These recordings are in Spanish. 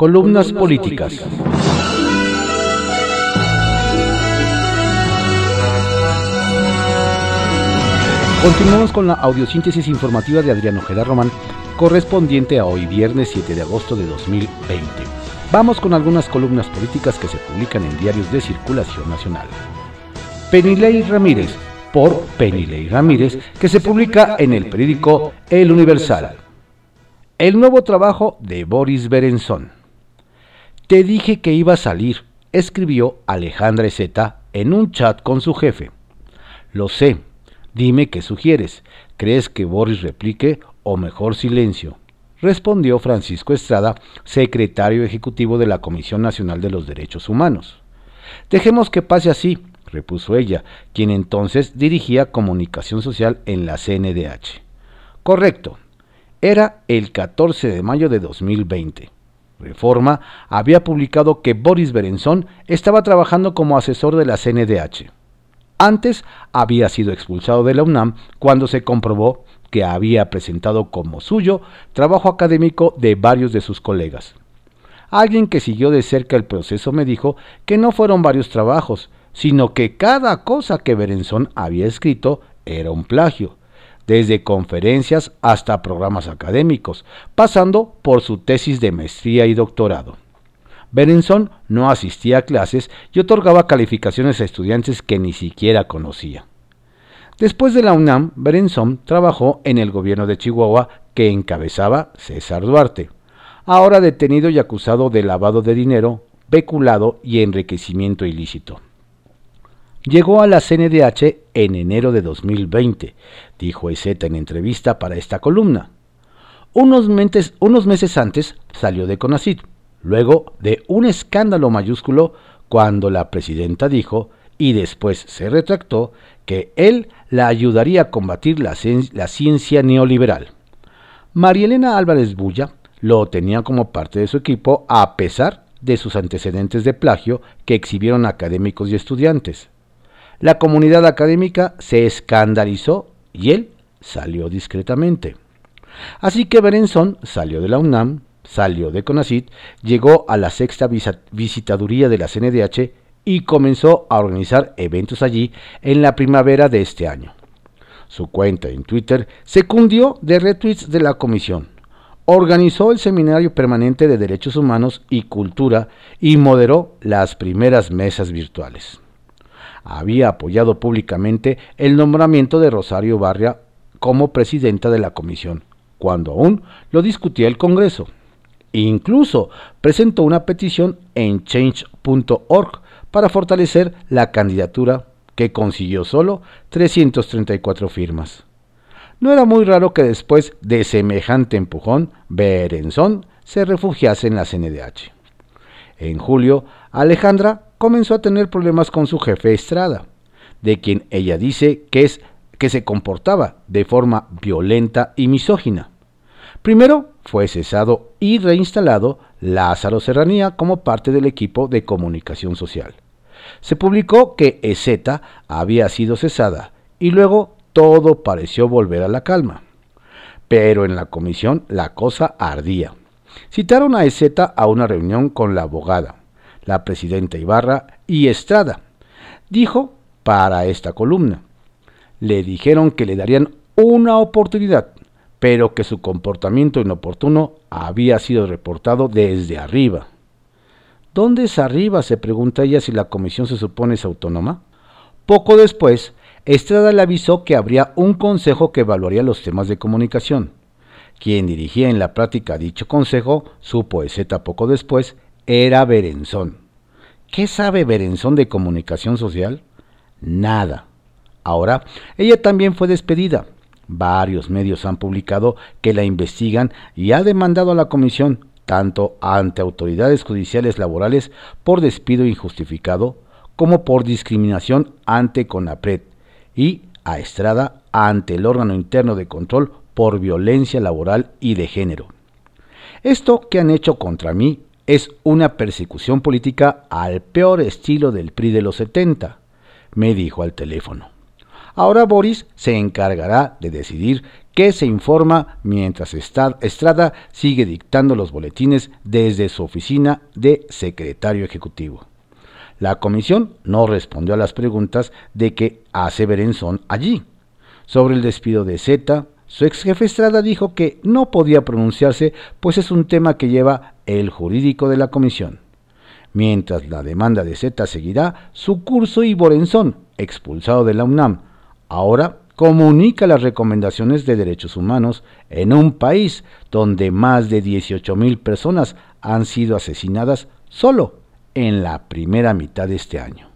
Columnas políticas. Continuamos con la audiosíntesis informativa de Adriano Ojeda Román, correspondiente a hoy viernes 7 de agosto de 2020. Vamos con algunas columnas políticas que se publican en diarios de circulación nacional. Penilei Ramírez, por Penilei Ramírez, que se publica en el periódico El Universal. El nuevo trabajo de Boris Berenzón. Te dije que iba a salir, escribió Alejandra Zeta en un chat con su jefe. Lo sé, Dime qué sugieres. ¿Crees que Boris replique o mejor silencio? Respondió Francisco Estrada, secretario ejecutivo de la Comisión Nacional de los Derechos Humanos. Dejemos que pase así, repuso ella, quien entonces dirigía comunicación social en la CNDH. Correcto. Era el 14 de mayo de 2020. Reforma había publicado que Boris Berenzón estaba trabajando como asesor de la CNDH. Antes había sido expulsado de la UNAM cuando se comprobó que había presentado como suyo trabajo académico de varios de sus colegas. Alguien que siguió de cerca el proceso me dijo que no fueron varios trabajos, sino que cada cosa que Berenzón había escrito era un plagio, desde conferencias hasta programas académicos, pasando por su tesis de maestría y doctorado. Berenzón no asistía a clases y otorgaba calificaciones a estudiantes que ni siquiera conocía. Después de la UNAM, Berenzón trabajó en el gobierno de Chihuahua que encabezaba César Duarte, ahora detenido y acusado de lavado de dinero, peculado y enriquecimiento ilícito. Llegó a la CNDH en enero de 2020, dijo EZ en entrevista para esta columna. Unos meses, antes salió de CONACID luego de un escándalo mayúsculo cuando la presidenta dijo, y después se retractó, que él la ayudaría a combatir la, ciencia neoliberal. María Elena Álvarez Bulla lo tenía como parte de su equipo a pesar de sus antecedentes de plagio que exhibieron académicos y estudiantes. La comunidad académica se escandalizó y él salió discretamente. Así que Berenzón salió de la UNAM, salió de CONACIT, llegó a la sexta visitaduría de la CNDH y comenzó a organizar eventos allí en la primavera de este año. Su cuenta en Twitter se cundió de retweets de la comisión. Organizó el Seminario Permanente de Derechos Humanos y Cultura y moderó las primeras mesas virtuales. Había apoyado públicamente el nombramiento de Rosario Barria como presidenta de la comisión, cuando aún lo discutía el Congreso. Incluso presentó una petición en change.org para fortalecer la candidatura que consiguió solo 334 firmas. No era muy raro que después de semejante empujón, Berenzón se refugiase en la CNDH. En julio, Alejandra comenzó a tener problemas con su jefe Estrada, de quien ella dice que es que se comportaba de forma violenta y misógina. Primero fue cesado y reinstalado Lázaro Serranía como parte del equipo de comunicación social. Se publicó que EZ había sido cesada y luego todo pareció volver a la calma. Pero en la comisión la cosa ardía. Citaron a EZ a una reunión con la abogada, la presidenta Ibarra y Estrada. Dijo para esta columna. Le dijeron que le darían una oportunidad pero que su comportamiento inoportuno había sido reportado desde arriba. ¿Dónde es arriba? se pregunta ella si la comisión se supone es autónoma. Poco después, Estrada le avisó que habría un consejo que evaluaría los temas de comunicación. Quien dirigía en la práctica dicho consejo, su poeseta poco después, era Berenzón. ¿Qué sabe Berenzón de comunicación social? Nada. Ahora, ella también fue despedida, Varios medios han publicado que la investigan y ha demandado a la comisión, tanto ante autoridades judiciales laborales por despido injustificado, como por discriminación ante CONAPRED, y a Estrada ante el órgano interno de control por violencia laboral y de género. Esto que han hecho contra mí es una persecución política al peor estilo del PRI de los 70, me dijo al teléfono. Ahora Boris se encargará de decidir que se informa mientras Estrada sigue dictando los boletines desde su oficina de secretario ejecutivo. La comisión no respondió a las preguntas de que hace Berenzón allí. Sobre el despido de Z, su ex jefe Estrada dijo que no podía pronunciarse, pues es un tema que lleva el jurídico de la comisión. Mientras la demanda de Z seguirá su curso y Borenzón, expulsado de la UNAM, ahora comunica las recomendaciones de derechos humanos en un país donde más de 18.000 personas han sido asesinadas solo en la primera mitad de este año.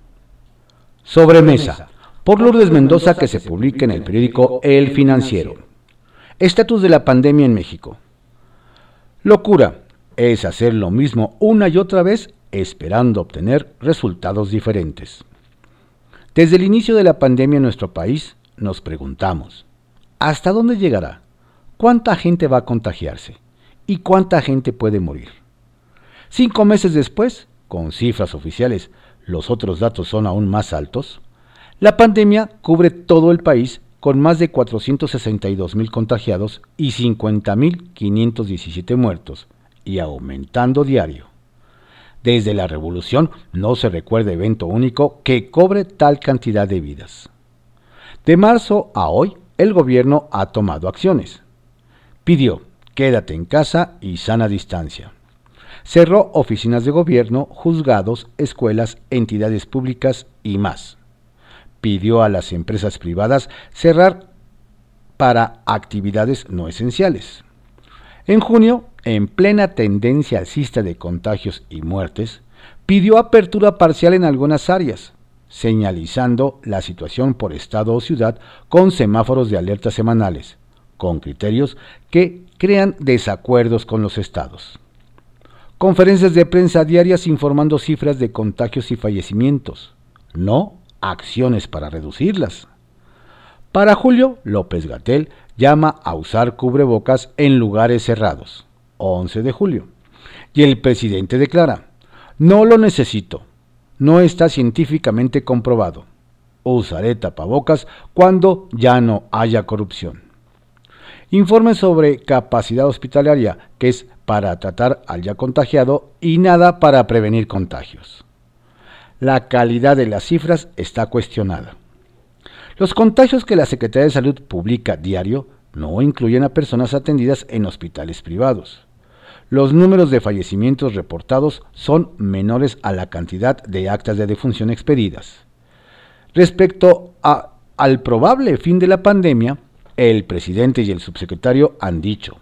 Sobremesa, por Lourdes Mendoza que se publica en el periódico El Financiero. Estatus de la pandemia en México. Locura es hacer lo mismo una y otra vez esperando obtener resultados diferentes. Desde el inicio de la pandemia en nuestro país nos preguntamos, ¿hasta dónde llegará? ¿Cuánta gente va a contagiarse? ¿Y cuánta gente puede morir? Cinco meses después, con cifras oficiales, los otros datos son aún más altos, la pandemia cubre todo el país con más de 462 mil contagiados y 50.517 muertos, y aumentando diario. Desde la revolución no se recuerda evento único que cobre tal cantidad de vidas. De marzo a hoy, el gobierno ha tomado acciones. Pidió, quédate en casa y sana distancia cerró oficinas de gobierno, juzgados, escuelas, entidades públicas y más. Pidió a las empresas privadas cerrar para actividades no esenciales. En junio, en plena tendencia alcista de contagios y muertes, pidió apertura parcial en algunas áreas, señalizando la situación por estado o ciudad con semáforos de alerta semanales, con criterios que crean desacuerdos con los estados. Conferencias de prensa diarias informando cifras de contagios y fallecimientos, no acciones para reducirlas. Para julio, López Gatel llama a usar cubrebocas en lugares cerrados. 11 de julio. Y el presidente declara, no lo necesito, no está científicamente comprobado. Usaré tapabocas cuando ya no haya corrupción. Informe sobre capacidad hospitalaria, que es para tratar al ya contagiado y nada para prevenir contagios. La calidad de las cifras está cuestionada. Los contagios que la Secretaría de Salud publica diario no incluyen a personas atendidas en hospitales privados. Los números de fallecimientos reportados son menores a la cantidad de actas de defunción expedidas. Respecto al probable fin de la pandemia, el presidente y el subsecretario han dicho,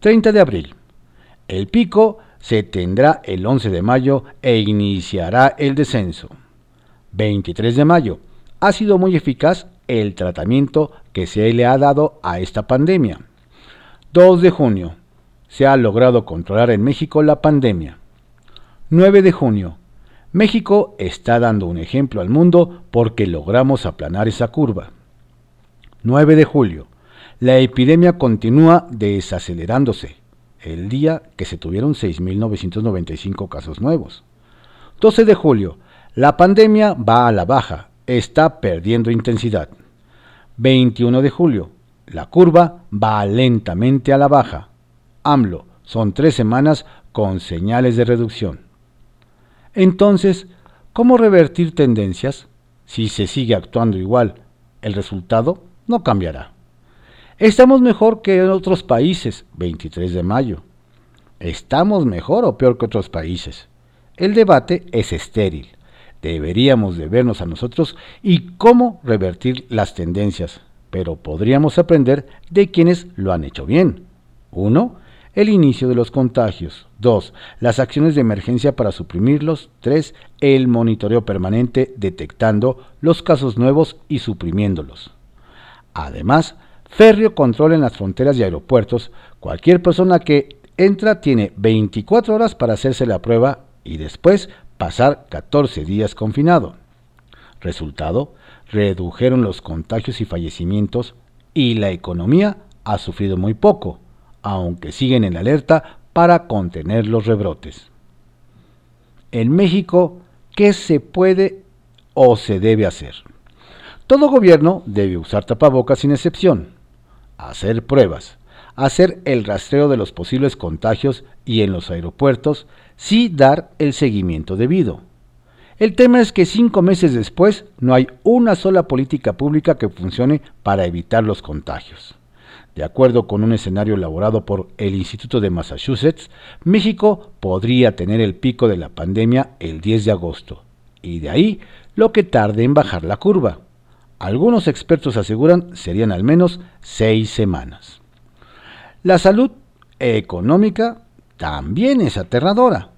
30 de abril, el pico se tendrá el 11 de mayo e iniciará el descenso. 23 de mayo. Ha sido muy eficaz el tratamiento que se le ha dado a esta pandemia. 2 de junio. Se ha logrado controlar en México la pandemia. 9 de junio. México está dando un ejemplo al mundo porque logramos aplanar esa curva. 9 de julio. La epidemia continúa desacelerándose el día que se tuvieron 6.995 casos nuevos. 12 de julio, la pandemia va a la baja, está perdiendo intensidad. 21 de julio, la curva va lentamente a la baja. AMLO, son tres semanas con señales de reducción. Entonces, ¿cómo revertir tendencias? Si se sigue actuando igual, el resultado no cambiará. Estamos mejor que en otros países, 23 de mayo. ¿Estamos mejor o peor que otros países? El debate es estéril. Deberíamos de vernos a nosotros y cómo revertir las tendencias, pero podríamos aprender de quienes lo han hecho bien. 1. El inicio de los contagios. 2. Las acciones de emergencia para suprimirlos. 3. El monitoreo permanente detectando los casos nuevos y suprimiéndolos. Además, Férreo control en las fronteras y aeropuertos. Cualquier persona que entra tiene 24 horas para hacerse la prueba y después pasar 14 días confinado. Resultado, redujeron los contagios y fallecimientos y la economía ha sufrido muy poco, aunque siguen en alerta para contener los rebrotes. En México, ¿qué se puede o se debe hacer? Todo gobierno debe usar tapabocas sin excepción hacer pruebas, hacer el rastreo de los posibles contagios y en los aeropuertos sí dar el seguimiento debido. El tema es que cinco meses después no hay una sola política pública que funcione para evitar los contagios. De acuerdo con un escenario elaborado por el Instituto de Massachusetts, México podría tener el pico de la pandemia el 10 de agosto, y de ahí lo que tarde en bajar la curva. Algunos expertos aseguran serían al menos seis semanas. La salud económica también es aterradora.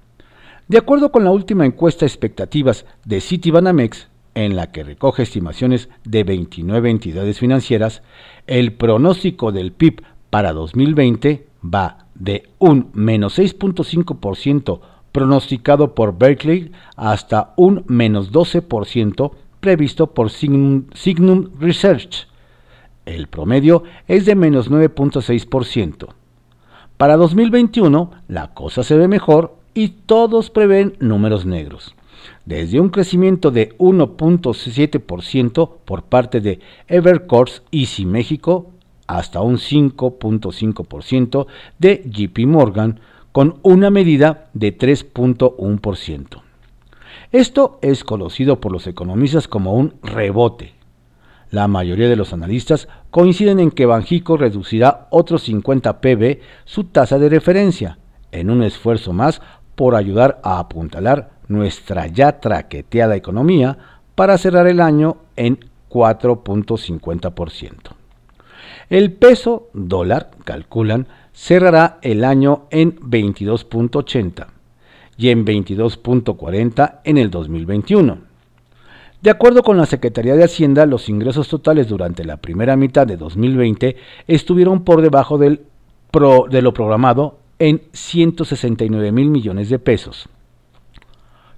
De acuerdo con la última encuesta expectativas de Citibanamex, en la que recoge estimaciones de 29 entidades financieras, el pronóstico del PIB para 2020 va de un menos 6.5% pronosticado por Berkeley hasta un menos 12% previsto por Signum, Signum Research. El promedio es de menos 9.6%. Para 2021 la cosa se ve mejor y todos prevén números negros, desde un crecimiento de 1.7% por parte de Evercourse Easy México hasta un 5.5% de JP Morgan con una medida de 3.1%. Esto es conocido por los economistas como un rebote. La mayoría de los analistas coinciden en que Banjico reducirá otros 50 pb su tasa de referencia, en un esfuerzo más por ayudar a apuntalar nuestra ya traqueteada economía para cerrar el año en 4.50%. El peso dólar, calculan, cerrará el año en 22.80 y en 22.40 en el 2021. De acuerdo con la Secretaría de Hacienda, los ingresos totales durante la primera mitad de 2020 estuvieron por debajo del de lo programado en 169 mil millones de pesos.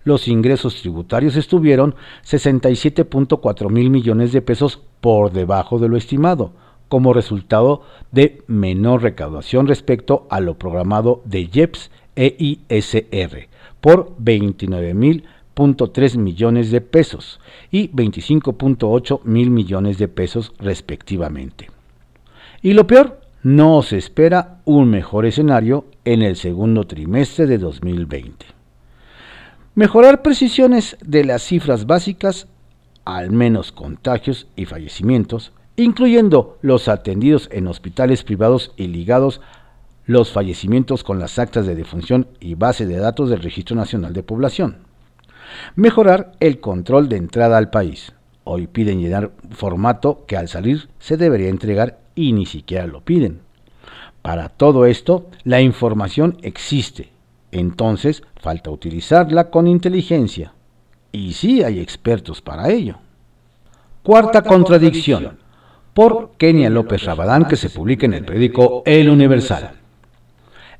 Los ingresos tributarios estuvieron 67.4 mil millones de pesos por debajo de lo estimado, como resultado de menor recaudación respecto a lo programado de IEPS e ISR por 29.3 millones de pesos y 25.8 mil millones de pesos respectivamente. Y lo peor, no se espera un mejor escenario en el segundo trimestre de 2020. Mejorar precisiones de las cifras básicas, al menos contagios y fallecimientos, incluyendo los atendidos en hospitales privados y ligados los fallecimientos con las actas de defunción y base de datos del Registro Nacional de Población. Mejorar el control de entrada al país. Hoy piden llenar formato que al salir se debería entregar y ni siquiera lo piden. Para todo esto, la información existe, entonces falta utilizarla con inteligencia. Y sí hay expertos para ello. Cuarta contradicción, por Kenia López Rabadán, que se publica en el periódico El Universal.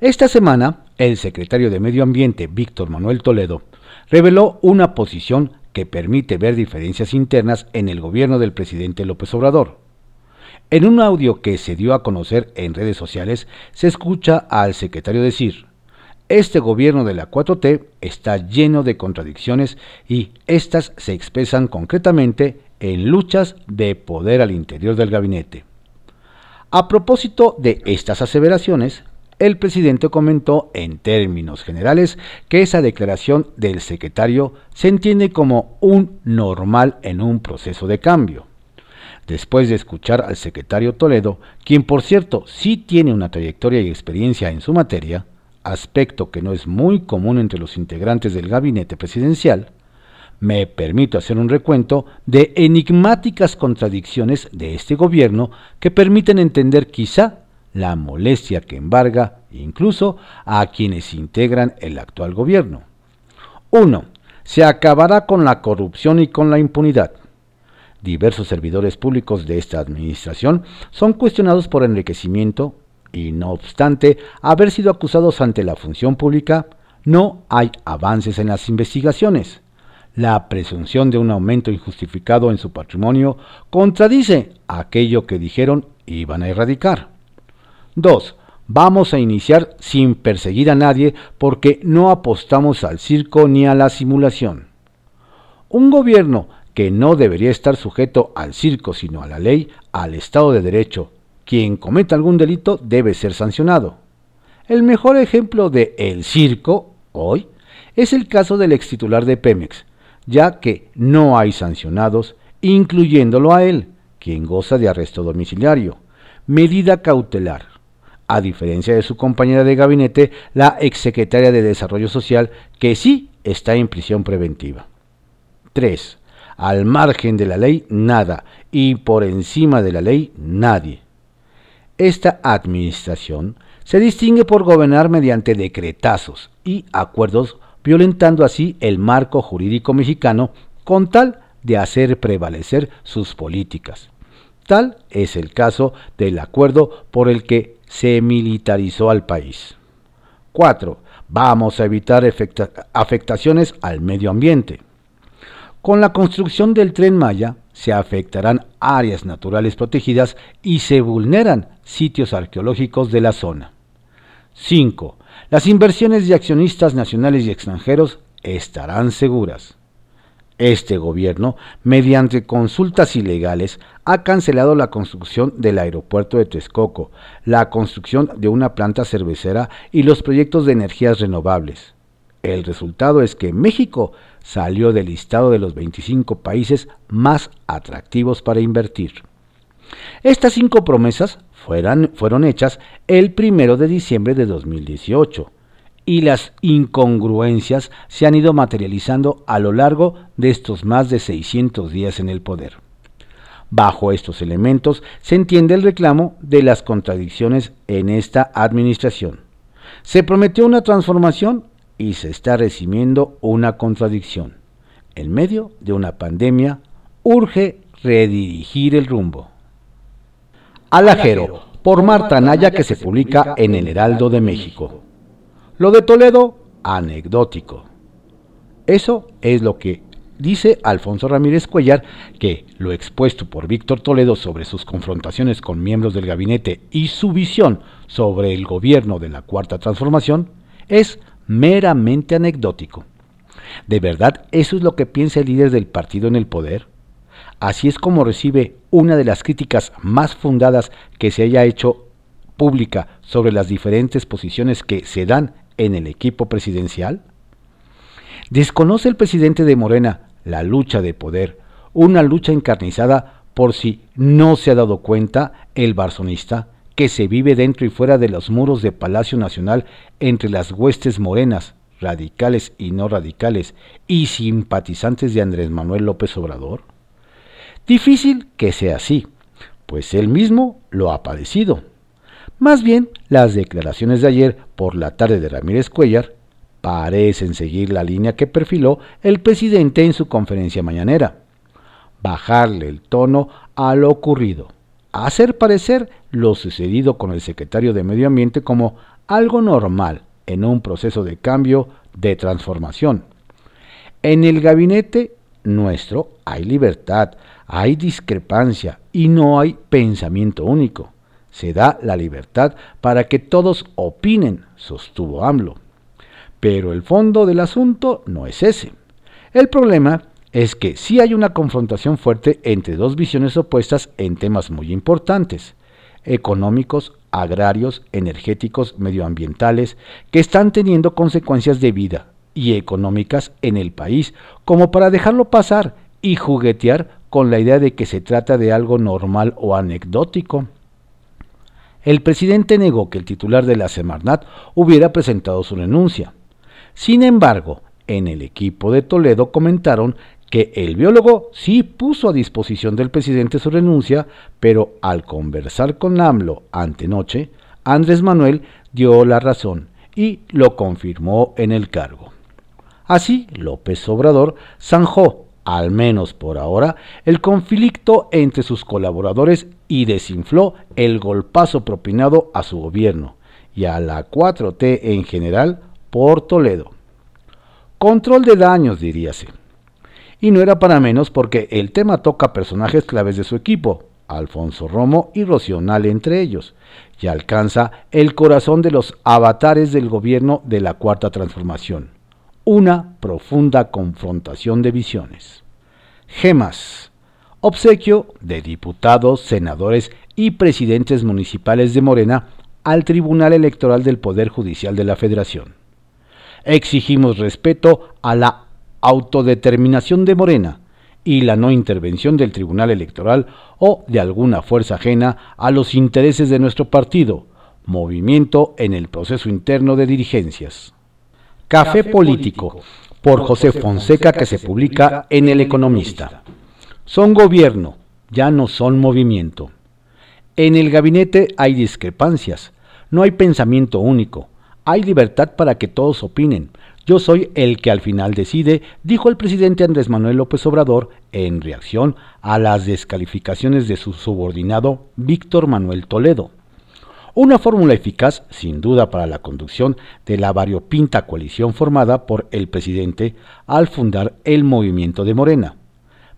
Esta semana, el secretario de Medio Ambiente, Víctor Manuel Toledo, reveló una posición que permite ver diferencias internas en el gobierno del presidente López Obrador. En un audio que se dio a conocer en redes sociales, se escucha al secretario decir, este gobierno de la 4T está lleno de contradicciones y estas se expresan concretamente en luchas de poder al interior del gabinete. A propósito de estas aseveraciones, el presidente comentó en términos generales que esa declaración del secretario se entiende como un normal en un proceso de cambio después de escuchar al secretario Toledo, quien por cierto sí tiene una trayectoria y experiencia en su materia, aspecto que no es muy común entre los integrantes del gabinete presidencial, me permito hacer un recuento de enigmáticas contradicciones de este gobierno que permiten entender quizá la molestia que embarga incluso a quienes integran el actual gobierno. 1. Se acabará con la corrupción y con la impunidad. Diversos servidores públicos de esta administración son cuestionados por enriquecimiento y no obstante haber sido acusados ante la función pública, no hay avances en las investigaciones. La presunción de un aumento injustificado en su patrimonio contradice aquello que dijeron iban a erradicar. 2. Vamos a iniciar sin perseguir a nadie porque no apostamos al circo ni a la simulación. Un gobierno que no debería estar sujeto al circo sino a la ley, al Estado de Derecho, quien cometa algún delito debe ser sancionado. El mejor ejemplo de el circo hoy es el caso del ex titular de Pemex, ya que no hay sancionados, incluyéndolo a él, quien goza de arresto domiciliario, medida cautelar. A diferencia de su compañera de gabinete, la exsecretaria de Desarrollo Social, que sí está en prisión preventiva. 3. Al margen de la ley, nada, y por encima de la ley, nadie. Esta administración se distingue por gobernar mediante decretazos y acuerdos, violentando así el marco jurídico mexicano con tal de hacer prevalecer sus políticas. Tal es el caso del acuerdo por el que se militarizó al país. 4. Vamos a evitar afectaciones al medio ambiente. Con la construcción del tren Maya se afectarán áreas naturales protegidas y se vulneran sitios arqueológicos de la zona. 5. Las inversiones de accionistas nacionales y extranjeros estarán seguras. Este gobierno, mediante consultas ilegales, ha cancelado la construcción del aeropuerto de Texcoco, la construcción de una planta cervecera y los proyectos de energías renovables. El resultado es que México salió del listado de los 25 países más atractivos para invertir. Estas cinco promesas fueron hechas el primero de diciembre de 2018 y las incongruencias se han ido materializando a lo largo de estos más de 600 días en el poder. Bajo estos elementos se entiende el reclamo de las contradicciones en esta administración. Se prometió una transformación y se está recibiendo una contradicción. En medio de una pandemia, urge redirigir el rumbo. Alajero, por Marta Naya, que se publica en el Heraldo de México. Lo de Toledo, anecdótico. Eso es lo que dice Alfonso Ramírez Cuellar, que lo expuesto por Víctor Toledo sobre sus confrontaciones con miembros del gabinete y su visión sobre el gobierno de la Cuarta Transformación es meramente anecdótico. ¿De verdad eso es lo que piensa el líder del partido en el poder? Así es como recibe una de las críticas más fundadas que se haya hecho pública sobre las diferentes posiciones que se dan en el equipo presidencial. ¿Desconoce el presidente de Morena la lucha de poder, una lucha encarnizada por si no se ha dado cuenta el barzonista que se vive dentro y fuera de los muros de Palacio Nacional entre las huestes morenas, radicales y no radicales, y simpatizantes de Andrés Manuel López Obrador? Difícil que sea así, pues él mismo lo ha padecido. Más bien, las declaraciones de ayer por la tarde de Ramírez Cuellar parecen seguir la línea que perfiló el presidente en su conferencia mañanera. Bajarle el tono a lo ocurrido hacer parecer lo sucedido con el secretario de Medio Ambiente como algo normal en un proceso de cambio, de transformación. En el gabinete nuestro hay libertad, hay discrepancia y no hay pensamiento único. Se da la libertad para que todos opinen, sostuvo AMLO. Pero el fondo del asunto no es ese. El problema es que sí hay una confrontación fuerte entre dos visiones opuestas en temas muy importantes, económicos, agrarios, energéticos, medioambientales, que están teniendo consecuencias de vida y económicas en el país, como para dejarlo pasar y juguetear con la idea de que se trata de algo normal o anecdótico. El presidente negó que el titular de la Semarnat hubiera presentado su renuncia. Sin embargo, en el equipo de Toledo comentaron que el biólogo sí puso a disposición del presidente su renuncia, pero al conversar con AMLO antenoche, Andrés Manuel dio la razón y lo confirmó en el cargo. Así, López Obrador zanjó, al menos por ahora, el conflicto entre sus colaboradores y desinfló el golpazo propinado a su gobierno y a la 4T en general por Toledo. Control de daños, diríase y no era para menos porque el tema toca personajes claves de su equipo, Alfonso Romo y Rocional entre ellos, y alcanza el corazón de los avatares del gobierno de la Cuarta Transformación, una profunda confrontación de visiones. Gemas. obsequio de diputados, senadores y presidentes municipales de Morena al Tribunal Electoral del Poder Judicial de la Federación. Exigimos respeto a la autodeterminación de Morena y la no intervención del Tribunal Electoral o de alguna fuerza ajena a los intereses de nuestro partido, movimiento en el proceso interno de dirigencias. Café Político, por José Fonseca, que se publica en El Economista. Son gobierno, ya no son movimiento. En el gabinete hay discrepancias, no hay pensamiento único, hay libertad para que todos opinen. Yo soy el que al final decide, dijo el presidente Andrés Manuel López Obrador en reacción a las descalificaciones de su subordinado Víctor Manuel Toledo. Una fórmula eficaz, sin duda, para la conducción de la variopinta coalición formada por el presidente al fundar el movimiento de Morena.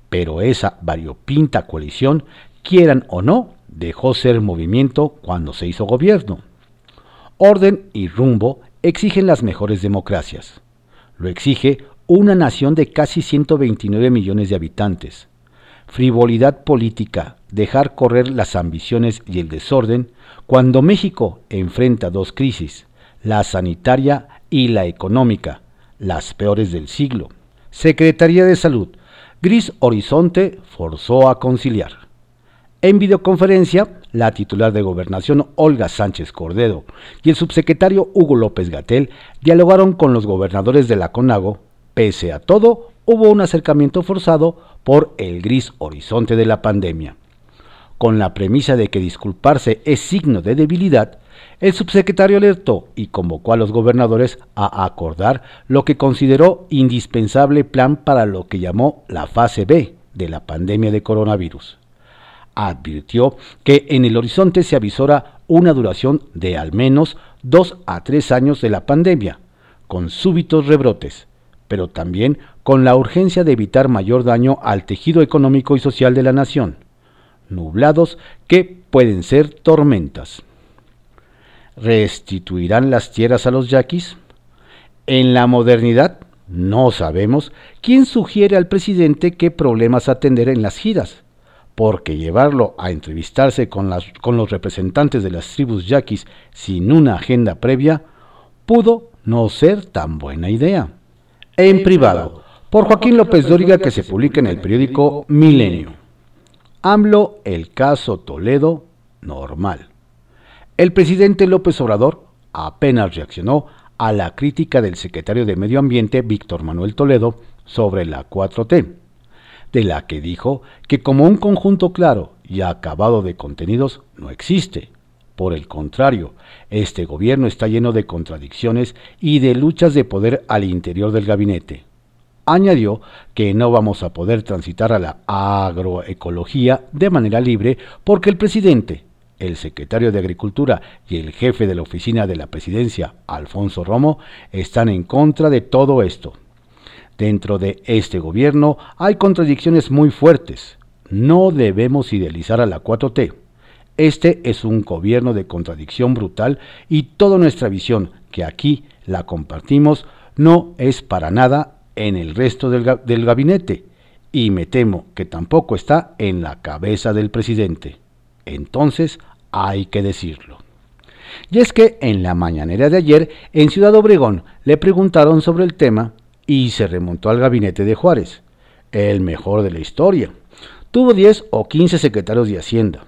Pero esa variopinta coalición, quieran o no, dejó ser movimiento cuando se hizo gobierno. Orden y rumbo exigen las mejores democracias. Lo exige una nación de casi 129 millones de habitantes. Frivolidad política, dejar correr las ambiciones y el desorden, cuando México enfrenta dos crisis, la sanitaria y la económica, las peores del siglo. Secretaría de Salud, Gris Horizonte forzó a conciliar. En videoconferencia, la titular de Gobernación Olga Sánchez Cordero y el subsecretario Hugo López Gatel dialogaron con los gobernadores de la CONAGO. Pese a todo, hubo un acercamiento forzado por el gris horizonte de la pandemia con la premisa de que disculparse es signo de debilidad, el subsecretario alertó y convocó a los gobernadores a acordar lo que consideró indispensable plan para lo que llamó la fase B de la pandemia de coronavirus. Advirtió que en el horizonte se avisora una duración de al menos dos a tres años de la pandemia, con súbitos rebrotes, pero también con la urgencia de evitar mayor daño al tejido económico y social de la nación nublados que pueden ser tormentas. ¿Restituirán las tierras a los yaquis? En la modernidad no sabemos quién sugiere al presidente qué problemas atender en las giras, porque llevarlo a entrevistarse con, con los representantes de las tribus yaquis sin una agenda previa pudo no ser tan buena idea. En privado, por Joaquín López Dóriga que se publica en el periódico Milenio. AMLO, el caso Toledo, normal. El presidente López Obrador apenas reaccionó a la crítica del secretario de Medio Ambiente, Víctor Manuel Toledo, sobre la 4T, de la que dijo que como un conjunto claro y acabado de contenidos no existe. Por el contrario, este gobierno está lleno de contradicciones y de luchas de poder al interior del gabinete. Añadió que no vamos a poder transitar a la agroecología de manera libre porque el presidente, el secretario de Agricultura y el jefe de la oficina de la presidencia, Alfonso Romo, están en contra de todo esto. Dentro de este gobierno hay contradicciones muy fuertes. No debemos idealizar a la 4T. Este es un gobierno de contradicción brutal y toda nuestra visión, que aquí la compartimos, no es para nada en el resto del, gabinete y me temo que tampoco está en la cabeza del presidente. Entonces hay que decirlo. Y es que en la mañanera de ayer en Ciudad Obregón le preguntaron sobre el tema y se remontó al gabinete de Juárez, el mejor de la historia. Tuvo 10 o 15 secretarios de Hacienda.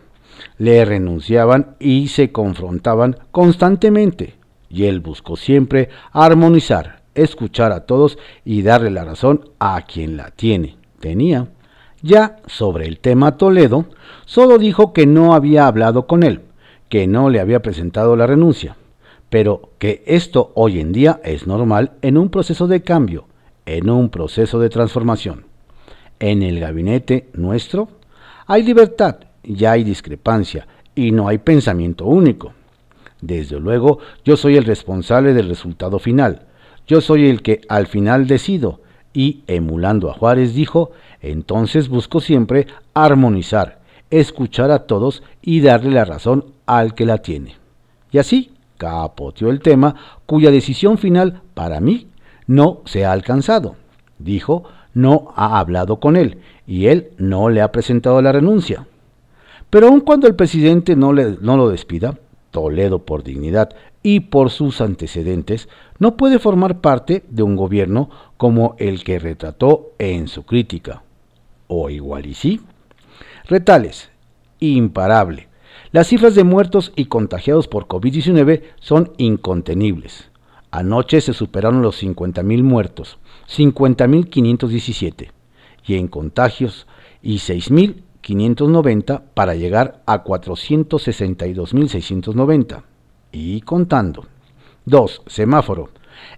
Le renunciaban y se confrontaban constantemente, y él buscó siempre armonizar escuchar a todos y darle la razón a quien la tiene. Tenía. Ya sobre el tema Toledo, solo dijo que no había hablado con él, que no le había presentado la renuncia, pero que esto hoy en día es normal en un proceso de cambio, en un proceso de transformación. En el gabinete nuestro hay libertad, ya hay discrepancia y no hay pensamiento único. Desde luego, yo soy el responsable del resultado final, yo soy el que al final decido. Y, emulando a Juárez, dijo, entonces busco siempre armonizar, escuchar a todos y darle la razón al que la tiene. Y así capoteó el tema cuya decisión final, para mí, no se ha alcanzado. Dijo, no ha hablado con él y él no le ha presentado la renuncia. Pero aun cuando el presidente no, le, no lo despida, Toledo por dignidad y por sus antecedentes, no puede formar parte de un gobierno como el que retrató en su crítica. O igual y sí. Retales. Imparable. Las cifras de muertos y contagiados por COVID-19 son incontenibles. Anoche se superaron los 50.000 muertos, 50.517, y en contagios y 6.590 para llegar a 462.690. Y contando. 2. Semáforo.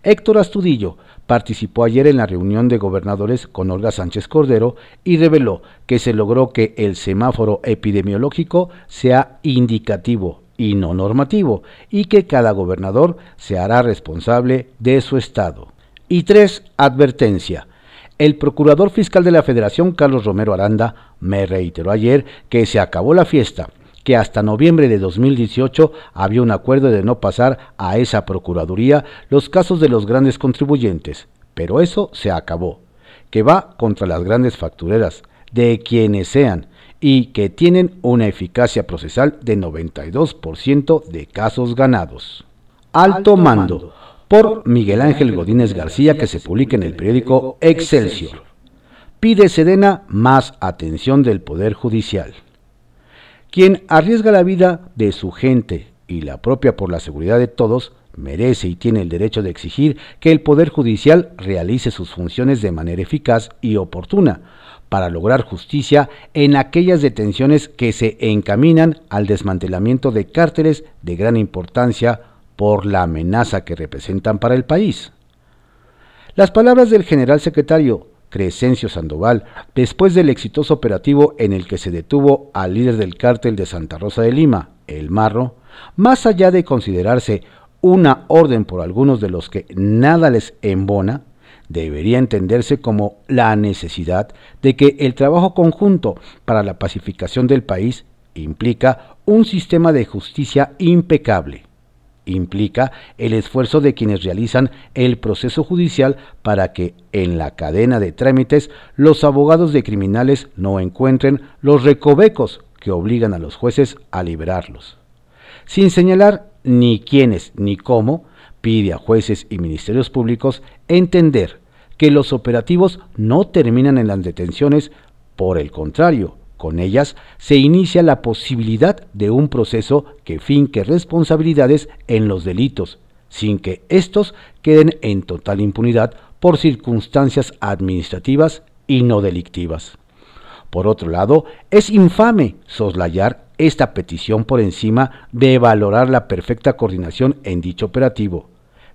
Héctor Astudillo participó ayer en la reunión de gobernadores con Olga Sánchez Cordero y reveló que se logró que el semáforo epidemiológico sea indicativo y no normativo y que cada gobernador se hará responsable de su estado. Y tres, advertencia. El procurador fiscal de la Federación, Carlos Romero Aranda, me reiteró ayer que se acabó la fiesta que hasta noviembre de 2018 había un acuerdo de no pasar a esa Procuraduría los casos de los grandes contribuyentes, pero eso se acabó, que va contra las grandes factureras, de quienes sean, y que tienen una eficacia procesal de 92% de casos ganados. Alto Mando, por Miguel Ángel Godínez García, que se publica en el periódico Excelsior. Pide Sedena más atención del Poder Judicial. Quien arriesga la vida de su gente y la propia por la seguridad de todos, merece y tiene el derecho de exigir que el Poder Judicial realice sus funciones de manera eficaz y oportuna para lograr justicia en aquellas detenciones que se encaminan al desmantelamiento de cárteles de gran importancia por la amenaza que representan para el país. Las palabras del general secretario Crescencio Sandoval, después del exitoso operativo en el que se detuvo al líder del cártel de Santa Rosa de Lima, el Marro, más allá de considerarse una orden por algunos de los que nada les embona, debería entenderse como la necesidad de que el trabajo conjunto para la pacificación del país implica un sistema de justicia impecable, implica el esfuerzo de quienes realizan el proceso judicial para que en la cadena de trámites los abogados de criminales no encuentren los recovecos que obligan a los jueces a liberarlos. Sin señalar ni quiénes ni cómo, pide a jueces y ministerios públicos entender que los operativos no terminan en las detenciones, por el contrario, con ellas se inicia la posibilidad de un proceso que finque responsabilidades en los delitos, sin que éstos queden en total impunidad por circunstancias administrativas y no delictivas. Por otro lado, es infame soslayar esta petición por encima de valorar la perfecta coordinación en dicho operativo,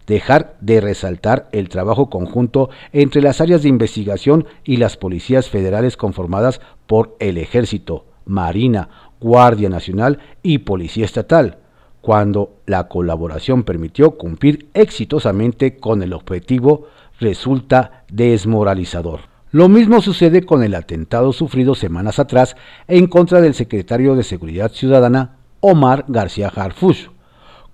dejar de resaltar el trabajo conjunto entre las áreas de investigación y las policías federales conformadas por el Ejército, Marina, Guardia Nacional y Policía Estatal, cuando la colaboración permitió cumplir exitosamente con el objetivo, resulta desmoralizador. Lo mismo sucede con el atentado sufrido semanas atrás en contra del secretario de Seguridad Ciudadana, Omar García Harfush,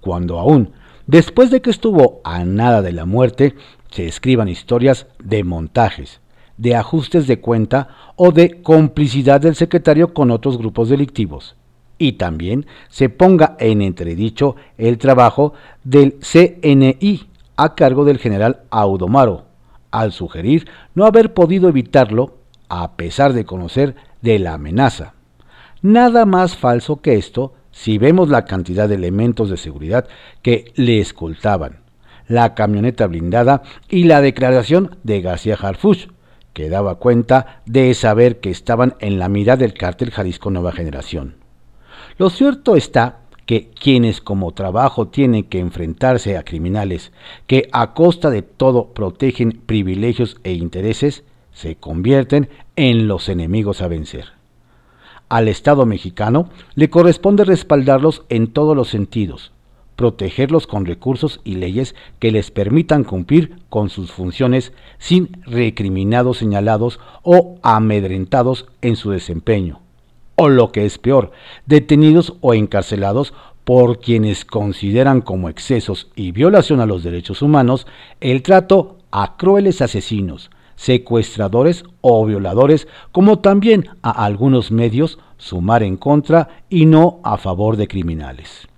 cuando aún Después de que estuvo a nada de la muerte, se escriban historias de montajes, de ajustes de cuenta o de complicidad del secretario con otros grupos delictivos. Y también se ponga en entredicho el trabajo del CNI a cargo del general Audomaro, al sugerir no haber podido evitarlo a pesar de conocer de la amenaza. Nada más falso que esto si vemos la cantidad de elementos de seguridad que le escoltaban, la camioneta blindada y la declaración de García Harfuch, que daba cuenta de saber que estaban en la mira del cártel Jalisco Nueva Generación. Lo cierto está que quienes como trabajo tienen que enfrentarse a criminales que a costa de todo protegen privilegios e intereses, se convierten en los enemigos a vencer. Al Estado mexicano le corresponde respaldarlos en todos los sentidos, protegerlos con recursos y leyes que les permitan cumplir con sus funciones sin recriminados señalados o amedrentados en su desempeño, o lo que es peor, detenidos o encarcelados por quienes consideran como excesos y violación a los derechos humanos el trato a crueles asesinos, secuestradores o violadores, como también a algunos medios sumar en contra y no a favor de criminales.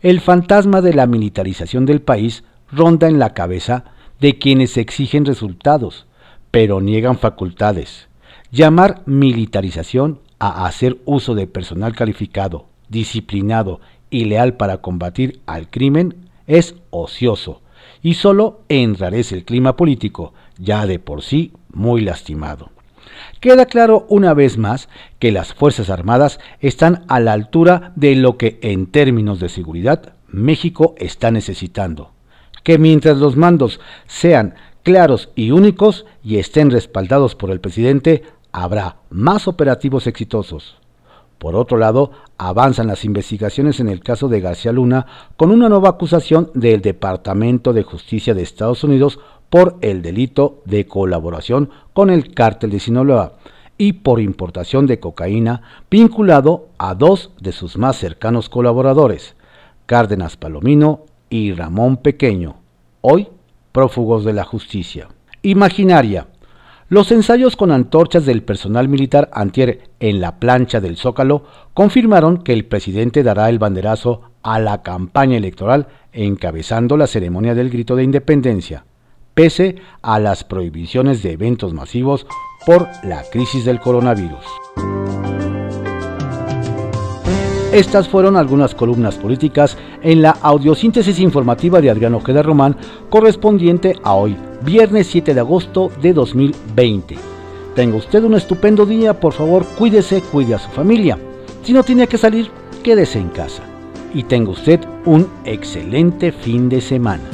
El fantasma de la militarización del país ronda en la cabeza de quienes exigen resultados, pero niegan facultades. Llamar militarización a hacer uso de personal calificado, disciplinado y leal para combatir al crimen es ocioso y solo enrarece el clima político, ya de por sí muy lastimado. Queda claro una vez más que las Fuerzas Armadas están a la altura de lo que en términos de seguridad México está necesitando. Que mientras los mandos sean claros y únicos y estén respaldados por el presidente, habrá más operativos exitosos. Por otro lado, avanzan las investigaciones en el caso de García Luna con una nueva acusación del Departamento de Justicia de Estados Unidos por el delito de colaboración con el cártel de Sinaloa y por importación de cocaína vinculado a dos de sus más cercanos colaboradores, Cárdenas Palomino y Ramón Pequeño, hoy prófugos de la justicia. Imaginaria. Los ensayos con antorchas del personal militar antier en la plancha del Zócalo confirmaron que el presidente dará el banderazo a la campaña electoral encabezando la ceremonia del grito de independencia pese a las prohibiciones de eventos masivos por la crisis del coronavirus. Estas fueron algunas columnas políticas en la audiosíntesis informativa de Adriano Ojeda Román correspondiente a hoy, viernes 7 de agosto de 2020. Tenga usted un estupendo día, por favor cuídese, cuide a su familia. Si no tiene que salir, quédese en casa. Y tenga usted un excelente fin de semana.